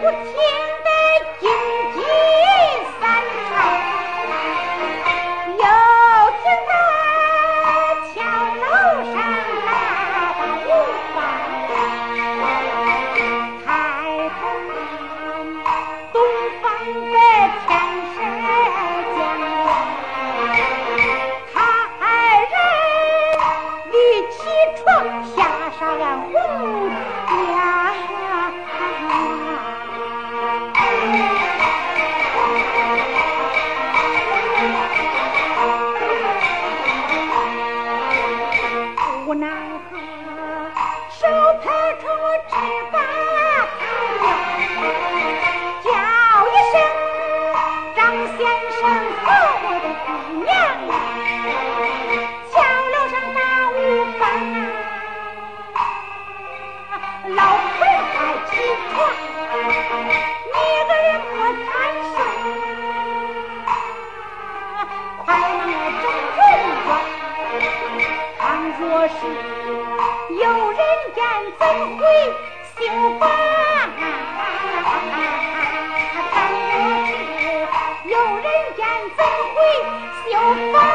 不停的金鸡三叉，又听到桥楼上打的鼓，抬头看东方月天是江，他爱人绿起床，下上了红。无奈何，手拍出我只把，叫一声张先生和我的姑娘，墙楼上打五分。老崔还起床，一个人不贪睡。快让我找。可是有人家怎会修房啊怎么是有人家怎会修房